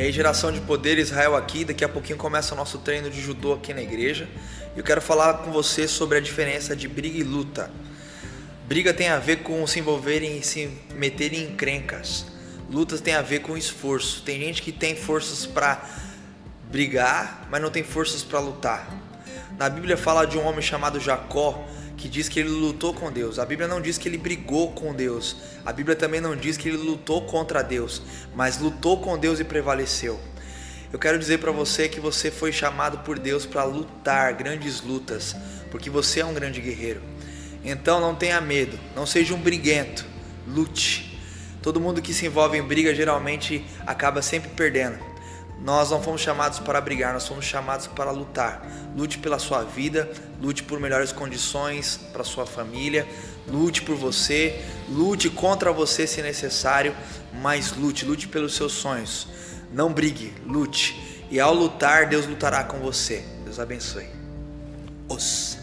aí, geração de poder, Israel aqui. Daqui a pouquinho começa o nosso treino de judô aqui na igreja. Eu quero falar com você sobre a diferença de briga e luta. Briga tem a ver com se envolverem e se meterem em crencas. Lutas tem a ver com esforço. Tem gente que tem forças para brigar, mas não tem forças para lutar. Na Bíblia fala de um homem chamado Jacó que diz que ele lutou com Deus. A Bíblia não diz que ele brigou com Deus. A Bíblia também não diz que ele lutou contra Deus, mas lutou com Deus e prevaleceu. Eu quero dizer para você que você foi chamado por Deus para lutar grandes lutas, porque você é um grande guerreiro. Então não tenha medo, não seja um briguento, lute. Todo mundo que se envolve em briga geralmente acaba sempre perdendo. Nós não fomos chamados para brigar, nós fomos chamados para lutar. Lute pela sua vida, lute por melhores condições para sua família, lute por você, lute contra você se necessário, mas lute, lute pelos seus sonhos. Não brigue, lute. E ao lutar, Deus lutará com você. Deus abençoe. Os